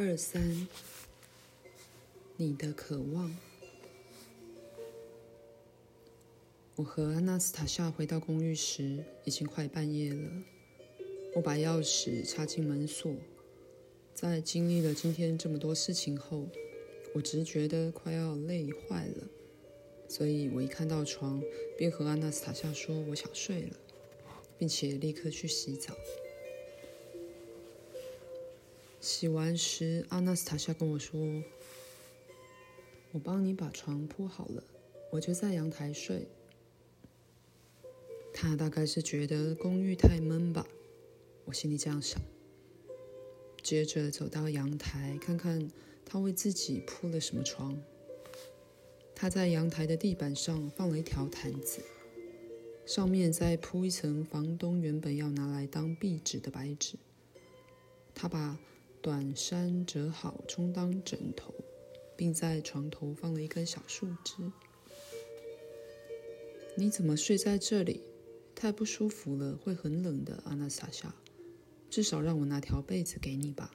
二三，你的渴望。我和阿纳斯塔夏回到公寓时，已经快半夜了。我把钥匙插进门锁。在经历了今天这么多事情后，我只觉得快要累坏了。所以我一看到床，便和阿纳斯塔夏说：“我想睡了，并且立刻去洗澡。”洗完时，阿纳斯塔夏跟我说：“我帮你把床铺好了，我就在阳台睡。”他大概是觉得公寓太闷吧，我心里这样想。接着走到阳台，看看他为自己铺了什么床。他在阳台的地板上放了一条毯子，上面再铺一层房东原本要拿来当壁纸的白纸。他把短衫折好充当枕头，并在床头放了一根小树枝。你怎么睡在这里？太不舒服了，会很冷的，阿纳萨夏。至少让我拿条被子给你吧。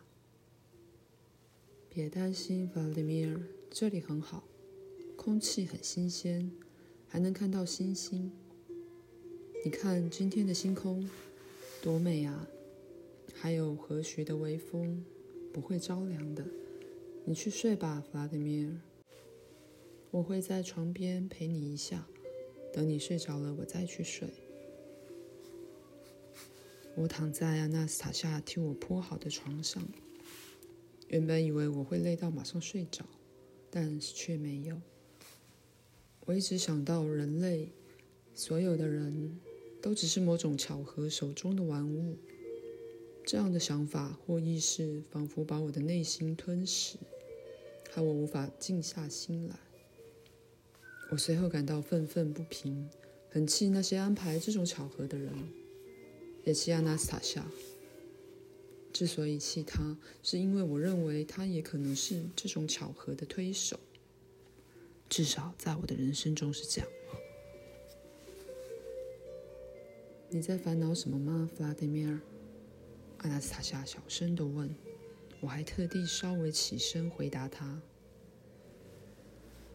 别担心，弗拉迪米尔，这里很好，空气很新鲜，还能看到星星。你看今天的星空，多美啊！还有和煦的微风，不会着凉的。你去睡吧，弗拉迪米尔。我会在床边陪你一下，等你睡着了，我再去睡。我躺在阿纳斯塔夏替我铺好的床上，原本以为我会累到马上睡着，但是却没有。我一直想到人类，所有的人都只是某种巧合手中的玩物，这样的想法或意识仿佛把我的内心吞噬，害我无法静下心来。我随后感到愤愤不平，很气那些安排这种巧合的人。也气阿纳斯塔夏。之所以气他，是因为我认为他也可能是这种巧合的推手。至少在我的人生中是这样。你在烦恼什么吗，弗拉迪米尔？阿纳斯塔夏小声的问。我还特地稍微起身回答他。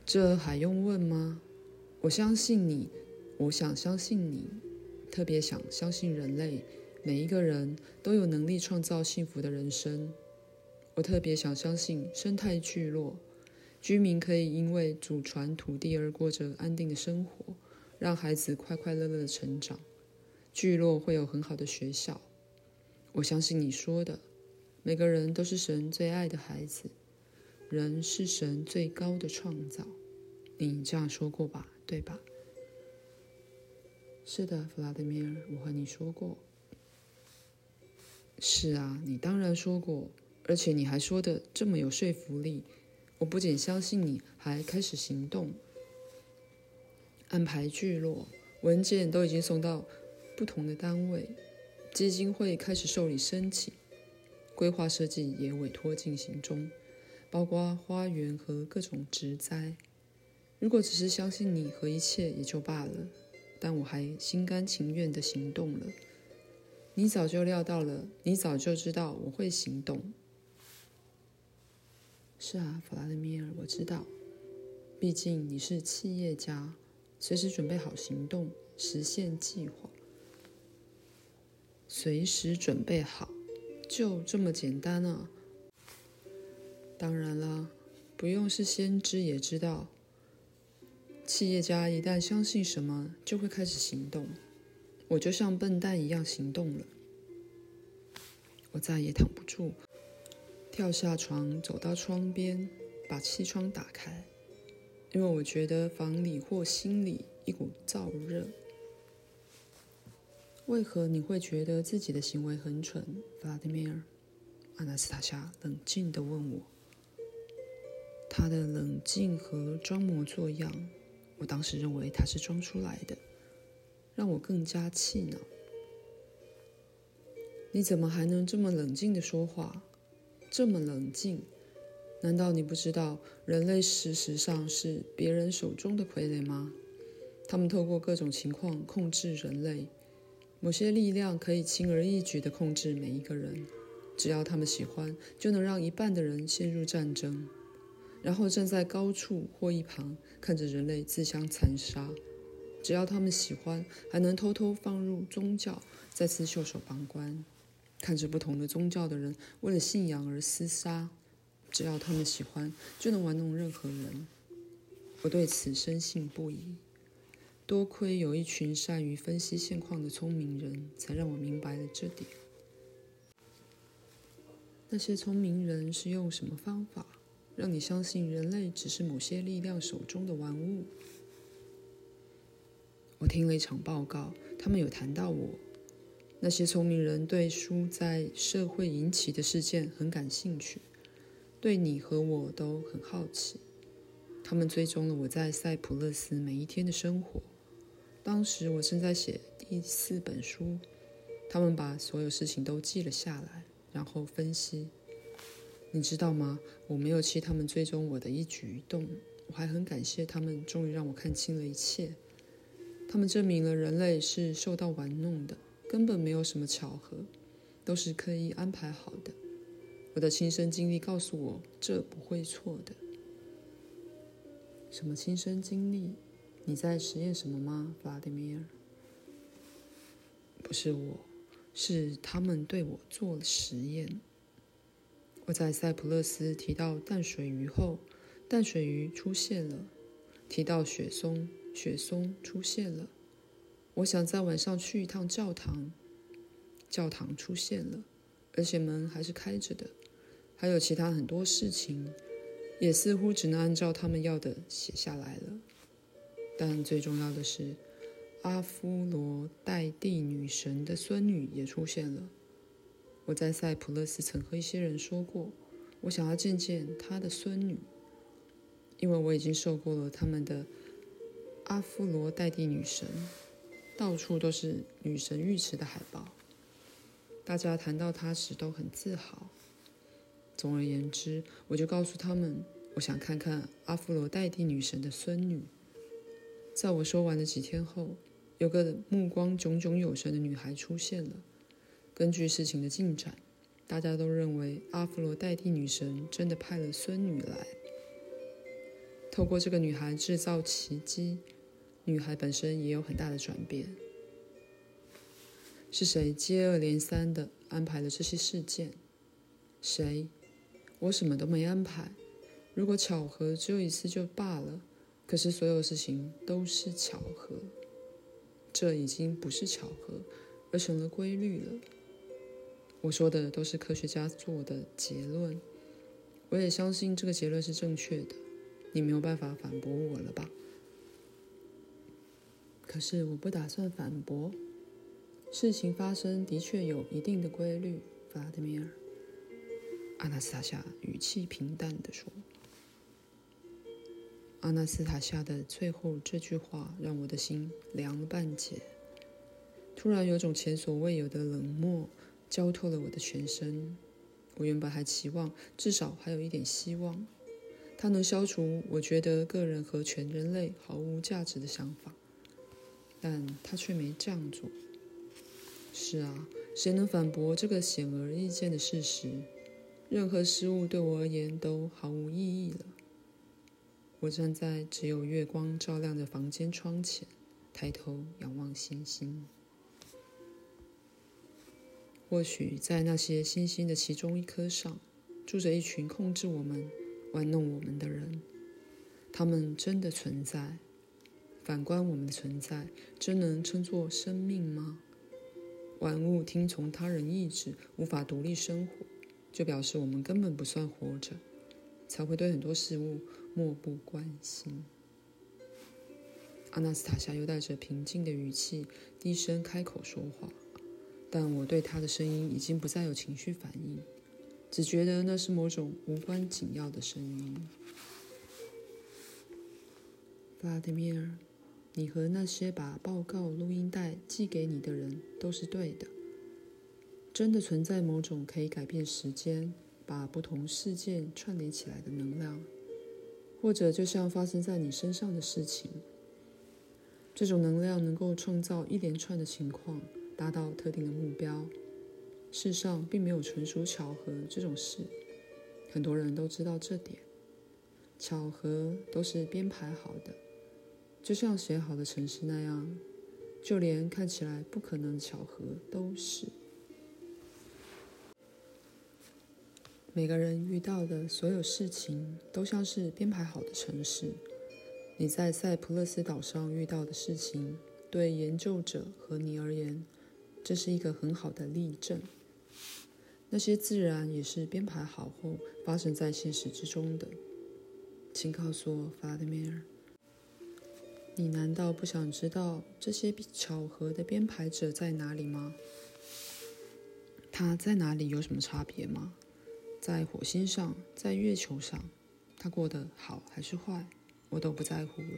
这还用问吗？我相信你，我想相信你。特别想相信人类，每一个人都有能力创造幸福的人生。我特别想相信生态聚落，居民可以因为祖传土地而过着安定的生活，让孩子快快乐乐的成长。聚落会有很好的学校。我相信你说的，每个人都是神最爱的孩子，人是神最高的创造。你这样说过吧？对吧？是的，弗拉德米尔，我和你说过。是啊，你当然说过，而且你还说的这么有说服力。我不仅相信你，还开始行动，安排聚落，文件都已经送到不同的单位，基金会开始受理申请，规划设计也委托进行中，包括花园和各种植栽。如果只是相信你和一切也就罢了。但我还心甘情愿地行动了。你早就料到了，你早就知道我会行动。是啊，弗拉德米尔，我知道。毕竟你是企业家，随时准备好行动，实现计划。随时准备好，就这么简单啊。当然了，不用是先知也知道。企业家一旦相信什么，就会开始行动。我就像笨蛋一样行动了。我再也躺不住，跳下床，走到窗边，把气窗打开，因为我觉得房里或心里一股燥热。为何你会觉得自己的行为很蠢，弗拉迪米尔？阿纳斯塔夏冷静地问我。他的冷静和装模作样。我当时认为他是装出来的，让我更加气恼。你怎么还能这么冷静地说话？这么冷静？难道你不知道人类事实上是别人手中的傀儡吗？他们透过各种情况控制人类，某些力量可以轻而易举地控制每一个人，只要他们喜欢，就能让一半的人陷入战争，然后站在高处或一旁看着人类自相残杀。只要他们喜欢，还能偷偷放入宗教，再次袖手旁观，看着不同的宗教的人为了信仰而厮杀。只要他们喜欢，就能玩弄任何人。我对此深信不疑。多亏有一群善于分析现况的聪明人，才让我明白了这点。那些聪明人是用什么方法，让你相信人类只是某些力量手中的玩物？我听了一场报告，他们有谈到我。那些聪明人对书在社会引起的事件很感兴趣，对你和我都很好奇。他们追踪了我在塞浦路斯每一天的生活。当时我正在写第四本书，他们把所有事情都记了下来，然后分析。你知道吗？我没有气他们追踪我的一举一动，我还很感谢他们，终于让我看清了一切。他们证明了人类是受到玩弄的，根本没有什么巧合，都是刻意安排好的。我的亲身经历告诉我，这不会错的。什么亲身经历？你在实验什么吗，弗拉迪米尔？不是我，是他们对我做了实验。我在塞浦路斯提到淡水鱼后，淡水鱼出现了；提到雪松，雪松出现了。我想在晚上去一趟教堂，教堂出现了，而且门还是开着的。还有其他很多事情，也似乎只能按照他们要的写下来了。但最重要的是，阿夫罗代蒂女神的孙女也出现了。我在塞浦路斯曾和一些人说过，我想要见见她的孙女，因为我已经受过了他们的阿夫罗代蒂女神，到处都是女神浴池的海报，大家谈到她时都很自豪。总而言之，我就告诉他们，我想看看阿芙罗代蒂女神的孙女。在我说完的几天后，有个目光炯炯有神的女孩出现了。根据事情的进展，大家都认为阿弗罗代蒂女神真的派了孙女来，透过这个女孩制造奇迹。女孩本身也有很大的转变。是谁接二连三地安排了这些事件？谁？我什么都没安排。如果巧合只有一次就罢了。可是所有事情都是巧合，这已经不是巧合，而成了规律了。我说的都是科学家做的结论，我也相信这个结论是正确的。你没有办法反驳我了吧？可是我不打算反驳。事情发生的确有一定的规律，弗拉德米尔。阿纳斯塔夏语气平淡地说。阿纳斯塔夏的最后这句话让我的心凉了半截。突然有种前所未有的冷漠浇透了我的全身。我原本还期望至少还有一点希望，它能消除我觉得个人和全人类毫无价值的想法，但它却没这样做。是啊，谁能反驳这个显而易见的事实？任何事物对我而言都毫无意义了。我站在只有月光照亮的房间窗前，抬头仰望星星。或许在那些星星的其中一颗上，住着一群控制我们、玩弄我们的人。他们真的存在。反观我们的存在，真能称作生命吗？万物听从他人意志，无法独立生活，就表示我们根本不算活着。才会对很多事物漠不关心。阿纳斯塔夏又带着平静的语气低声开口说话，但我对他的声音已经不再有情绪反应，只觉得那是某种无关紧要的声音。弗拉迪米尔，你和那些把报告录音带寄给你的人都是对的。真的存在某种可以改变时间。把不同事件串联起来的能量，或者就像发生在你身上的事情，这种能量能够创造一连串的情况，达到特定的目标。世上并没有纯属巧合这种事，很多人都知道这点。巧合都是编排好的，就像写好的程式那样，就连看起来不可能的巧合都是。每个人遇到的所有事情都像是编排好的程式。你在塞浦路斯岛上遇到的事情，对研究者和你而言，这是一个很好的例证。那些自然也是编排好后发生在现实之中的。请告诉我，弗拉德米尔，你难道不想知道这些巧合的编排者在哪里吗？他在哪里有什么差别吗？在火星上，在月球上，他过得好还是坏，我都不在乎了。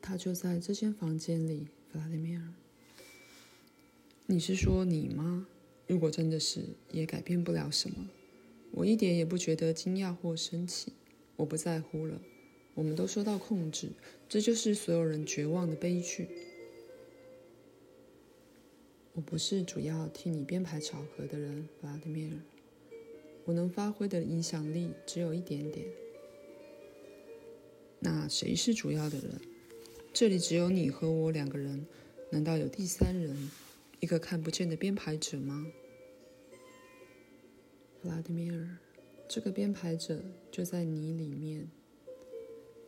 他就在这间房间里，弗拉德米尔。你是说你吗？如果真的是，也改变不了什么。我一点也不觉得惊讶或生气。我不在乎了。我们都受到控制，这就是所有人绝望的悲剧。我不是主要替你编排巧合的人，弗拉德米尔。我能发挥的影响力只有一点点。那谁是主要的人？这里只有你和我两个人，难道有第三人？一个看不见的编排者吗？弗拉德米尔，这个编排者就在你里面。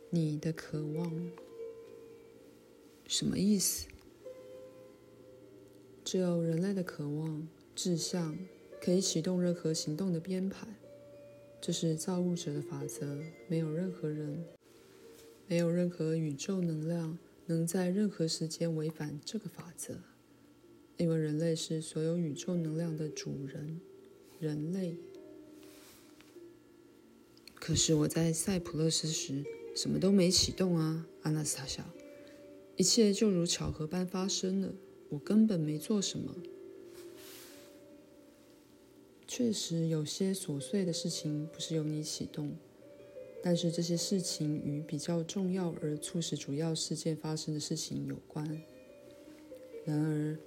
你的渴望，什么意思？只有人类的渴望、志向，可以启动任何行动的编排。这是造物者的法则，没有任何人，没有任何宇宙能量能在任何时间违反这个法则。因为人类是所有宇宙能量的主人，人类。可是我在塞浦路斯时什么都没启动啊，阿纳斯塔夏，一切就如巧合般发生了，我根本没做什么。确实有些琐碎的事情不是由你启动，但是这些事情与比较重要而促使主要事件发生的事情有关。然而。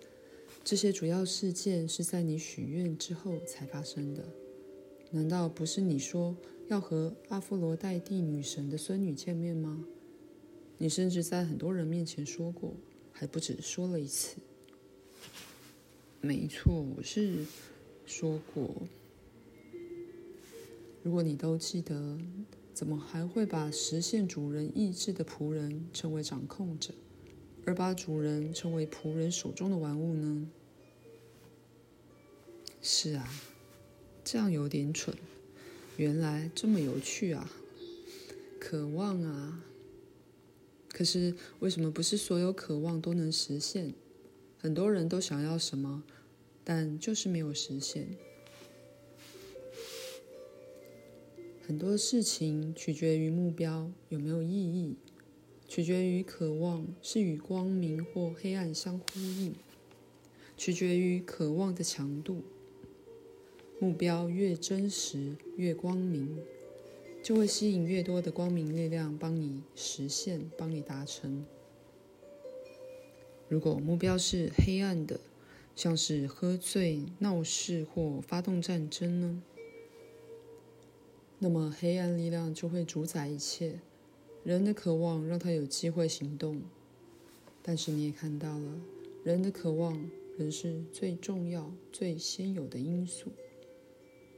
这些主要事件是在你许愿之后才发生的，难道不是你说要和阿佛罗代蒂女神的孙女见面吗？你甚至在很多人面前说过，还不止说了一次。没错，我是说过。如果你都记得，怎么还会把实现主人意志的仆人称为掌控者，而把主人称为仆人手中的玩物呢？是啊，这样有点蠢。原来这么有趣啊！渴望啊！可是为什么不是所有渴望都能实现？很多人都想要什么，但就是没有实现。很多事情取决于目标有没有意义，取决于渴望是与光明或黑暗相呼应，取决于渴望的强度。目标越真实、越光明，就会吸引越多的光明力量帮你实现、帮你达成。如果目标是黑暗的，像是喝醉、闹事或发动战争呢？那么黑暗力量就会主宰一切。人的渴望让他有机会行动，但是你也看到了，人的渴望仍是最重要、最先有的因素。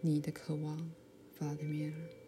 你的渴望，弗拉德米尔。